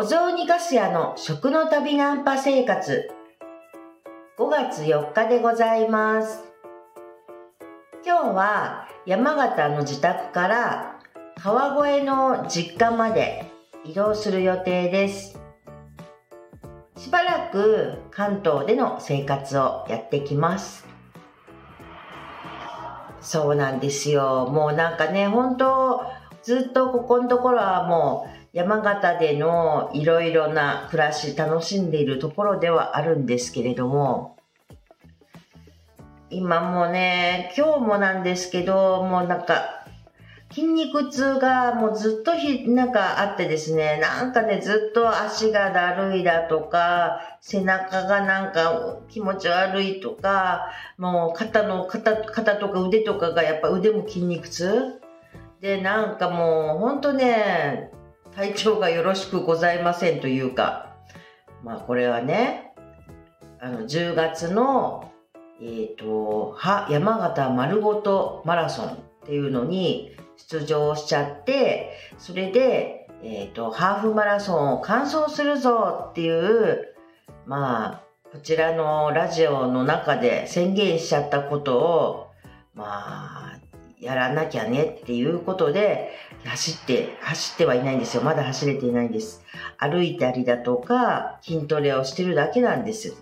お雑煮ガス屋の食の旅ナンパ生活。5月4日でございます。今日は山形の自宅から川越の実家まで移動する予定です。しばらく関東での生活をやってきます。そうなんですよ。もうなんかね本当ずっとここのところはもう山形でのいろいろな暮らし楽しんでいるところではあるんですけれども今もね今日もなんですけどもうなんか筋肉痛がもうずっとひなんかあってですねなんかねずっと足がだるいだとか背中がなんか気持ち悪いとかもう肩の肩肩とか腕とかがやっぱ腕も筋肉痛？でなんかもうほんとね体調がよろしくございませんというか、まあこれはね、あの10月の、えっ、ー、と、は山形丸ごとマラソンっていうのに出場しちゃって、それで、えっ、ー、と、ハーフマラソンを完走するぞっていう、まあ、こちらのラジオの中で宣言しちゃったことを、まあ、やらなきゃねっていうことで、走って、走ってはいないんですよ。まだ走れていないんです。歩いたりだとか、筋トレをしてるだけなんです。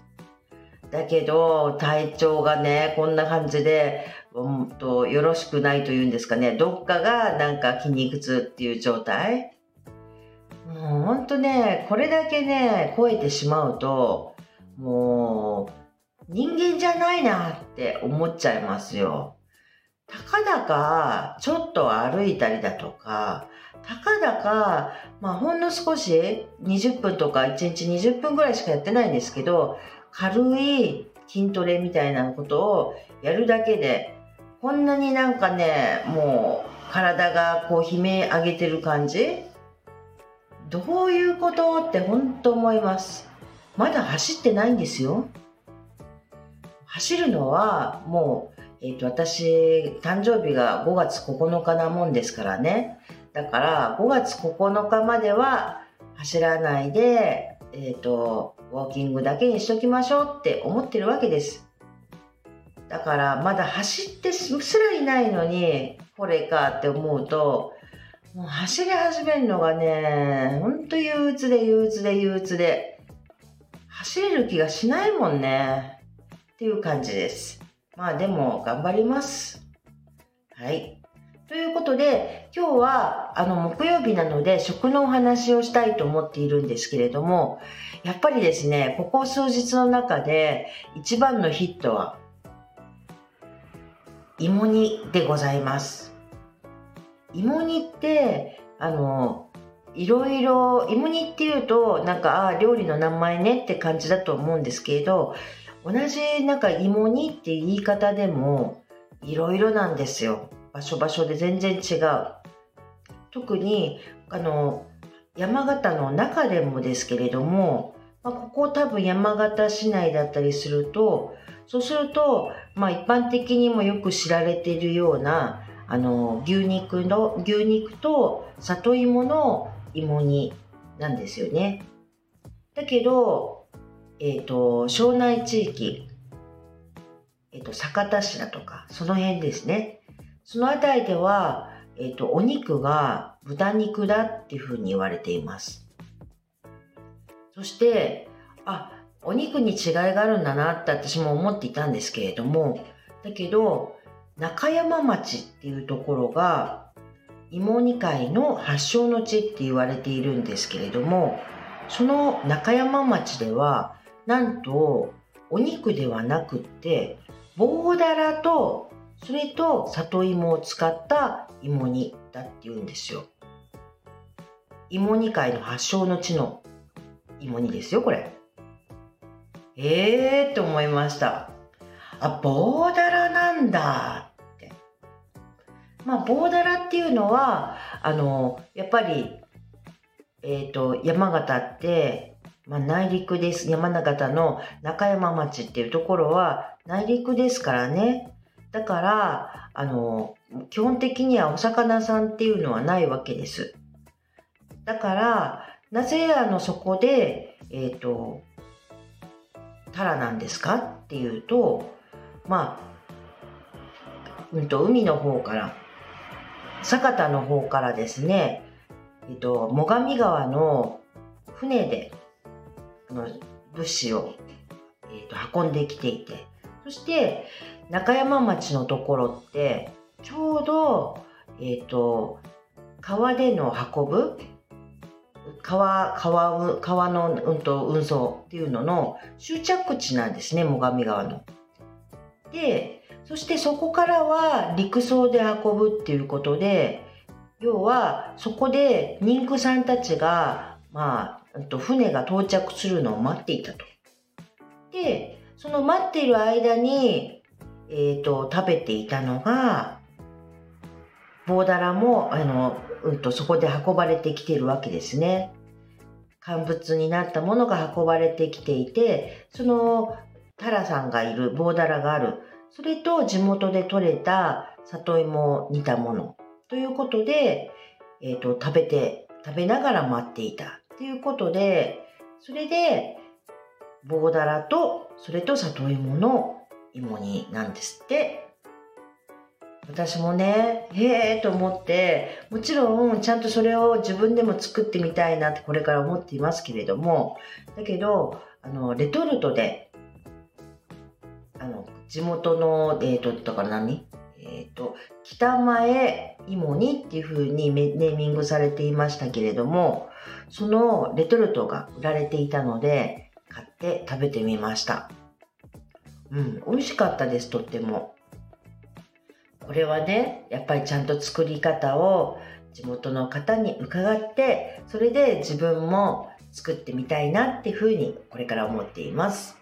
だけど、体調がね、こんな感じで、うんと、よろしくないというんですかね。どっかがなんか筋肉痛っていう状態。もうほんとね、これだけね、超えてしまうと、もう、人間じゃないなって思っちゃいますよ。たかだかちょっと歩いたりだとか、たかだか、まあ、ほんの少し20分とか1日20分ぐらいしかやってないんですけど、軽い筋トレみたいなことをやるだけで、こんなになんかね、もう体がこう悲鳴上げてる感じ？どういうことって本当思います。まだ走ってないんですよ。走るのはもうえっ、と、私、誕生日が5月9日なもんですからね。だから、5月9日までは走らないで、えっ、と、ウォーキングだけにしときましょうって思ってるわけです。だから、まだ走ってすらいないのに、これかって思うと、もう走り始めるのがね、ほんと憂鬱で憂鬱で憂鬱で、走れる気がしないもんね。っていう感じです。まあでも頑張ります。はい。ということで、今日はあの木曜日なので食のお話をしたいと思っているんですけれども、やっぱりですね、ここ数日の中で一番のヒットは芋煮でございます。芋煮って、あの、いろいろ、芋煮っていうと、なんか、ああ、料理の名前ねって感じだと思うんですけれど、同じなんか芋煮っていう言い方でもいろいろなんですよ。場所場所で全然違う。特にあの山形の中でもですけれども、まあ、ここ多分山形市内だったりするとそうすると、まあ、一般的にもよく知られているようなあの牛肉の牛肉と里芋の芋煮なんですよね。だけどえっ、ー、と、庄内地域、えっ、ー、と、酒田市だとか、その辺ですね。その辺りでは、えっ、ー、と、お肉が豚肉だっていうふうに言われています。そして、あ、お肉に違いがあるんだなって私も思っていたんですけれども、だけど、中山町っていうところが、芋煮会の発祥の地って言われているんですけれども、その中山町では、なんとお肉ではなくって棒だらとそれと里芋を使った芋煮だって言うんですよ。芋煮界の発祥の地の芋煮ですよこれ。ええーって思いました。あ棒だらなんだって。まあ棒だらっていうのはあのやっぱりえっ、ー、と山形ってまあ、内陸です。山形の中山町っていうところは内陸ですからね。だから、あの、基本的にはお魚さんっていうのはないわけです。だから、なぜあのそこで、えっ、ー、と、タラなんですかっていうと、まあ、うんと、海の方から、酒田の方からですね、えっ、ー、と、最上川の船で、の、物資を、えーと、運んできていて、そして、中山町のところって、ちょうど、え、ー、と、川での運ぶ川、川、川の、うんと、運送っていうのの終着地なんですね、最上川の。で、そしてそこからは陸送で運ぶっていうことで、要はそこで妊婦さんたちが、まあ、と船が到着するのを待っていたと。で、その待っている間に、えっ、ー、と、食べていたのが、棒だらも、あの、うんと、そこで運ばれてきているわけですね。乾物になったものが運ばれてきていて、そのタラさんがいる棒だらがある。それと地元で採れた里芋を煮たもの。ということで、えっ、ー、と、食べて、食べながら待っていた。ということで、それで、棒だらと、それと里芋の芋煮なんですって。私もね、へえと思って、もちろんちゃんとそれを自分でも作ってみたいなってこれから思っていますけれども、だけど、あの、レトルトで、あの、地元の、えっ、ー、と、だから何？えっ、ー、と、北前芋煮っていう風にネーミングされていましたけれども、そのレトルトが売られていたので、買って食べてみました。うん、美味しかったです、とっても。これはねやっぱりちゃんと作り方を地元の方に伺ってそれで自分も作ってみたいなっていうふうにこれから思っています。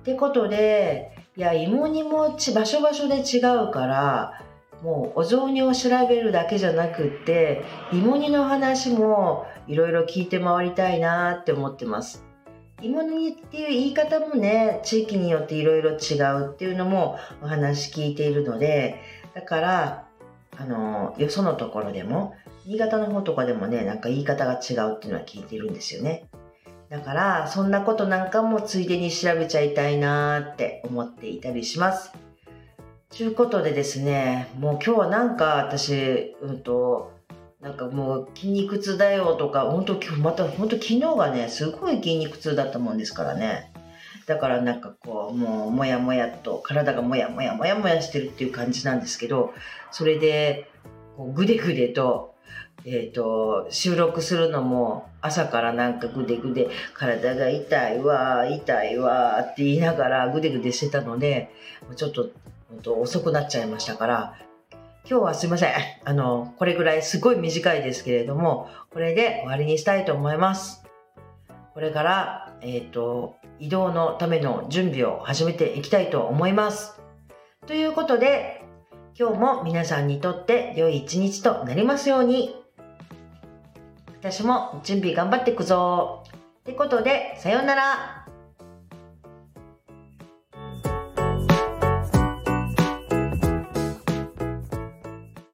ってことでいや芋煮も場所場所で違うからもうお雑煮を調べるだけじゃなくって芋煮の話もいろいろ聞いて回りたいなって思ってます。芋煮っていう言い方もね、地域によっていろいろ違うっていうのもお話聞いているので、だから、あの、よそのところでも、新潟の方とかでもね、なんか言い方が違うっていうのは聞いてるんですよね。だから、そんなことなんかもついでに調べちゃいたいなって思っていたりします。ちゅうことでですね、もう今日はなんか私、うんと、なんかもう筋肉痛だよとか、本当今日また本当昨日がね、すごい筋肉痛だったもんですからね。だからなんかこう、もうもやもやと体がもやもやもやもやしてるっていう感じなんですけど、それで、こうぐでぐでと、えっ、ー、と、収録するのも朝からなんかぐでぐで体が痛いわ、痛いわって言いながらぐでぐでしてたので、ちょっと本当遅くなっちゃいましたから、今日はすいません。あの、これぐらいすごい短いですけれども、これで終わりにしたいと思います。これから、えっ、ー、と、移動のための準備を始めていきたいと思います。ということで、今日も皆さんにとって良い一日となりますように。私も準備頑張っていくぞ。ってことで、さようなら。